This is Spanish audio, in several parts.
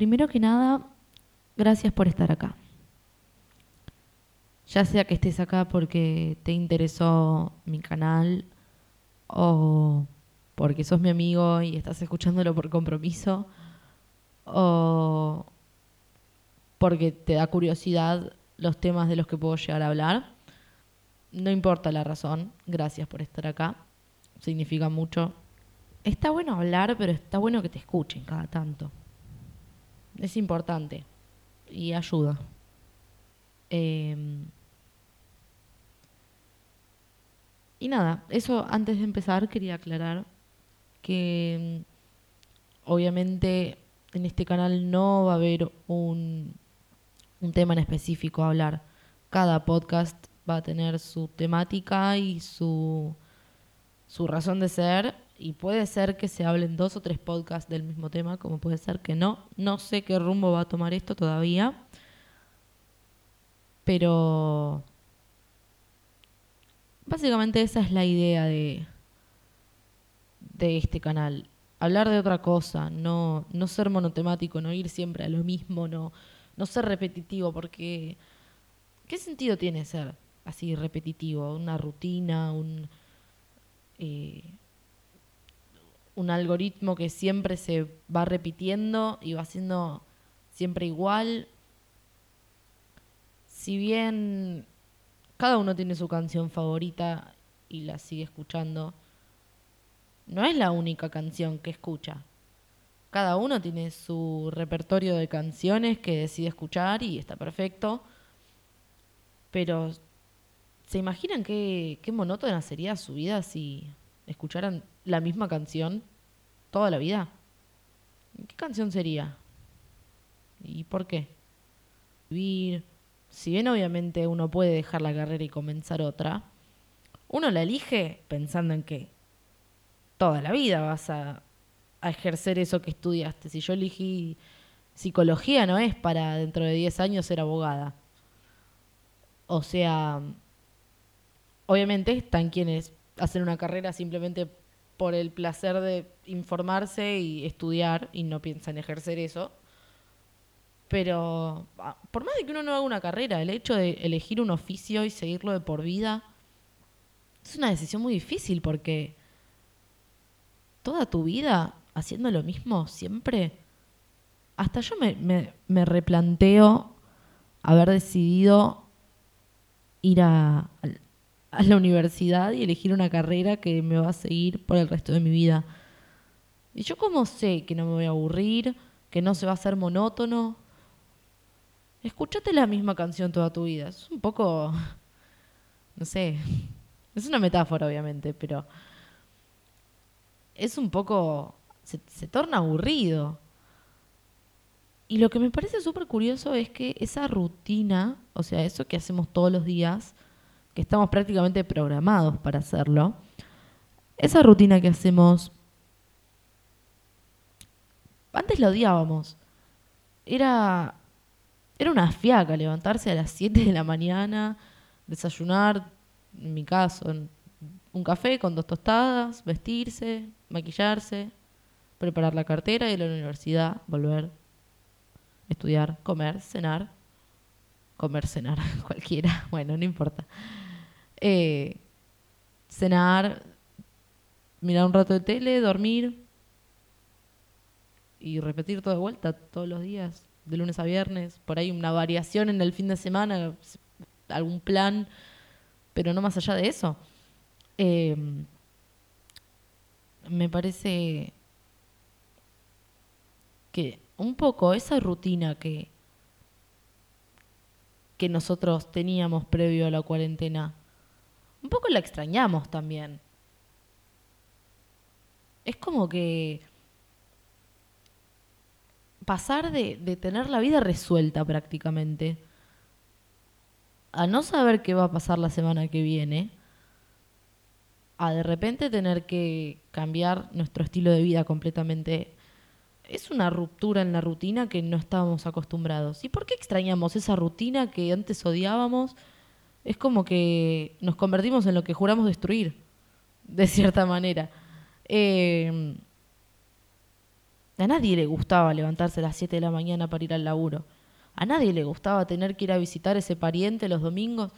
Primero que nada, gracias por estar acá. Ya sea que estés acá porque te interesó mi canal o porque sos mi amigo y estás escuchándolo por compromiso o porque te da curiosidad los temas de los que puedo llegar a hablar. No importa la razón, gracias por estar acá. Significa mucho. Está bueno hablar, pero está bueno que te escuchen cada tanto. Es importante y ayuda. Em, y nada, eso antes de empezar quería aclarar que mm, obviamente en este canal no va a haber un, un tema en específico a hablar. Cada podcast va a tener su temática y su, su razón de ser. Y puede ser que se hablen dos o tres podcasts del mismo tema, como puede ser que no. No sé qué rumbo va a tomar esto todavía. Pero básicamente esa es la idea de, de este canal. Hablar de otra cosa, no, no ser monotemático, no ir siempre a lo mismo, no, no ser repetitivo, porque ¿qué sentido tiene ser así repetitivo? Una rutina, un, eh, un algoritmo que siempre se va repitiendo y va siendo siempre igual. Si bien cada uno tiene su canción favorita y la sigue escuchando, no es la única canción que escucha. Cada uno tiene su repertorio de canciones que decide escuchar y está perfecto. Pero, ¿se imaginan qué, qué monótona sería su vida si escucharan la misma canción toda la vida? ¿Qué canción sería? ¿Y por qué? Vivir. Si bien obviamente uno puede dejar la carrera y comenzar otra, uno la elige pensando en que toda la vida vas a a ejercer eso que estudiaste. Si yo elegí psicología, no es para dentro de 10 años ser abogada. O sea, obviamente están quienes hacen una carrera simplemente por el placer de informarse y estudiar y no piensan ejercer eso. Pero ah, por más de que uno no haga una carrera, el hecho de elegir un oficio y seguirlo de por vida es una decisión muy difícil porque toda tu vida haciendo lo mismo siempre, hasta yo me, me, replanteo haber decidido ir a, a, la universidad y elegir una carrera que me va a seguir por el resto de mi vida. Y yo cómo sé que no me voy a aburrir, que no se va a hacer monótono. Escúchate la misma canción toda tu vida. Es un poco, no sé, es una metáfora obviamente, pero es un poco se, torna aburrido. Y lo que me parece súper curioso es que esa rutina, o sea, eso que hacemos todos los días, estamos prácticamente programados para hacerlo, esa rutina que hacemos, antes la odiábamos. Era, era una fiaca levantarse a las 7 de la mañana, desayunar, en mi caso, un café con dos tostadas, vestirse, maquillarse, preparar la cartera, ir a la universidad, volver, estudiar, comer, cenar. Comer, cenar, cualquiera, bueno, no importa. Eh, cenar, mirar un rato de tele, dormir y repetir todo de vuelta todos los días, de lunes a viernes. Por ahí una variación en el fin de semana, algún plan, pero no más allá de eso. Eh, me parece que un poco esa rutina que, que nosotros teníamos previo a la cuarentena, un poco la extrañamos también. Es como que pasar de, de tener la vida resuelta prácticamente a no saber qué va a pasar la semana que viene, a de repente tener que cambiar nuestro estilo de vida completamente es una ruptura en la rutina que no estábamos acostumbrados. ¿Y por qué extrañamos esa rutina que antes odiábamos? Es como que nos convertimos en lo que juramos destruir, de cierta manera. Em, A nadie le gustaba levantarse a las 7 de la mañana para ir al laburo. A nadie le gustaba tener que ir a visitar ese pariente los domingos.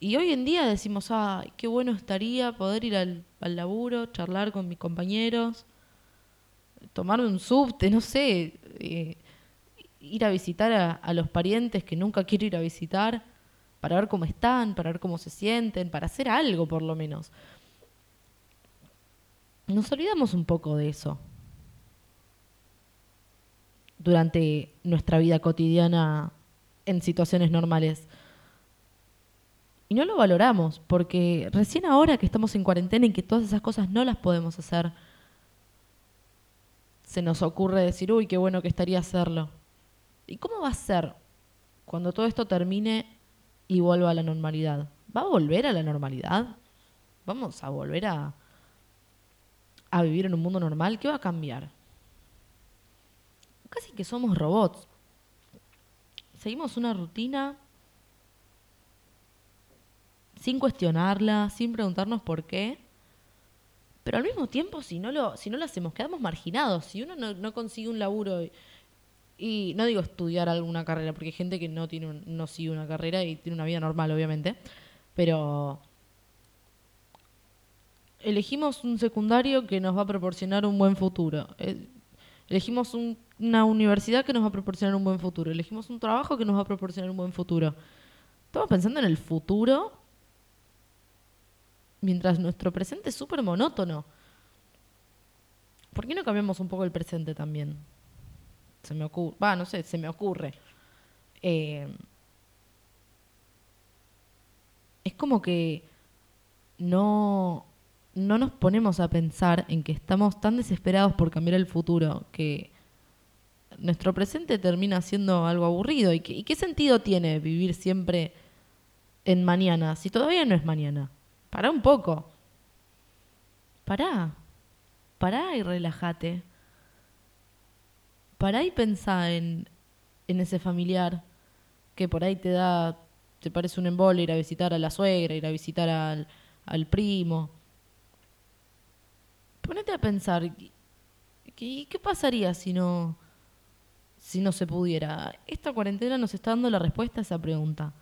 Y hoy en día decimos, ay, qué bueno estaría poder ir al, al laburo, charlar con mis compañeros, tomarme un subte, no sé, eh, ir a visitar a, a los parientes que nunca quiero ir a visitar, para ver cómo están, para ver cómo se sienten, para hacer algo por lo menos. Nos olvidamos un poco de eso durante nuestra vida cotidiana en situaciones normales. Y no lo valoramos, porque recién ahora que estamos en cuarentena y que todas esas cosas no las podemos hacer, se nos ocurre decir, uy, qué bueno que estaría hacerlo. ¿Y cómo va a ser cuando todo esto termine y vuelva a la normalidad? ¿Va a volver a la normalidad? ¿Vamos a volver a, a vivir en un mundo normal? ¿Qué va a cambiar? casi que somos robots. Seguimos una rutina sin cuestionarla, sin preguntarnos por qué. Pero al mismo tiempo, si no lo, si no lo hacemos, quedamos marginados. Si uno no, consigue un laburo no digo estudiar alguna carrera, porque hay gente que no tiene no sigue una carrera y tiene una vida normal, obviamente. Pero elegimos un secundario que nos va a proporcionar un buen futuro. Eh, elegimos un una universidad que nos va a proporcionar un buen futuro, elegimos un trabajo que nos va a proporcionar un buen futuro. Estamos pensando en el futuro mientras nuestro presente es súper monótono. ¿Por qué no cambiamos un poco el presente también? Se me ocurre, va, no sé, se me ocurre. Eh, es como que no, no nos ponemos a pensar en que estamos tan desesperados por cambiar el futuro que nuestro presente termina siendo algo aburrido. ¿Y qué, sentido tiene vivir siempre en mañana si todavía no es mañana? Pará un poco. Pará. Pará y relájate. Pará y pensá en, ese familiar que por ahí te da, te parece un embole ir a visitar a la suegra, ir a visitar al, al primo. Ponete a pensar, ¿qué, ¿qué pasaría si no, si no se pudiera? Esta cuarentena nos está dando la respuesta a esa pregunta.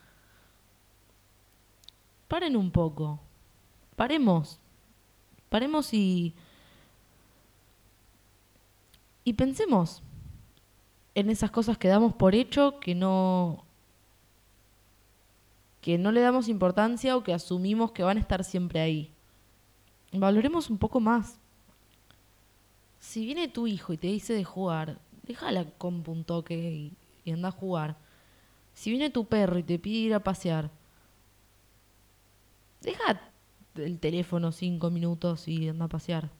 Paren un poco. Paremos. Paremos y. Y pensemos en esas cosas que damos por hecho que no. que no le damos importancia o que asumimos que van a estar siempre ahí. Valoremos un poco más. Si viene tu hijo y te dice de jugar, déjala con un toque y, anda a jugar. Si viene tu perro y te pide ir a pasear, deja el teléfono cinco minutos y anda a pasear.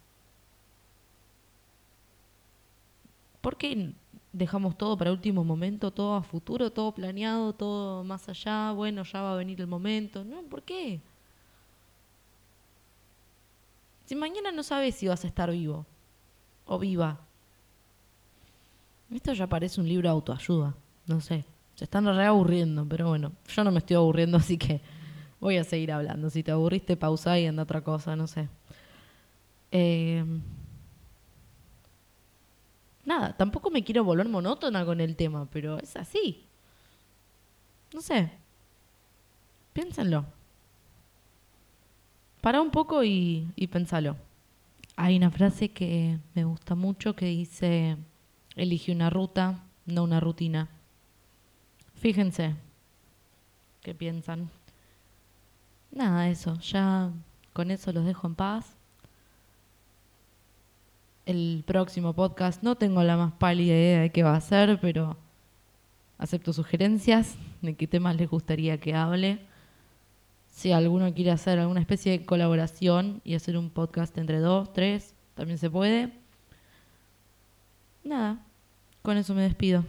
¿Por qué dejamos todo para último momento, todo a futuro, todo planeado, todo más allá? Bueno, ya va a venir el momento. No, ¿por qué? Si mañana no sabes si vas a estar vivo o viva. Esto ya parece un libro de autoayuda. No sé. Se están reaburriendo, pero bueno, yo no me estoy aburriendo, así que voy a seguir hablando. Si te aburriste, pausa y anda otra cosa, no sé. Eh, tampoco me quiero volver monótona con el tema, pero es así. No sé. Piénsenlo. Para un poco y, y pensalo. Hay una frase que me gusta mucho que dice Elige una ruta, no una rutina. Fíjense qué piensan. Nada, eso. Ya con eso los dejo en paz. El próximo podcast no tengo la más pálida idea de qué va a ser, pero acepto sugerencias de qué temas les gustaría que hable. Si alguno quiere hacer alguna especie de colaboración y hacer un podcast entre dos, tres, también se puede nada, con eso me despido.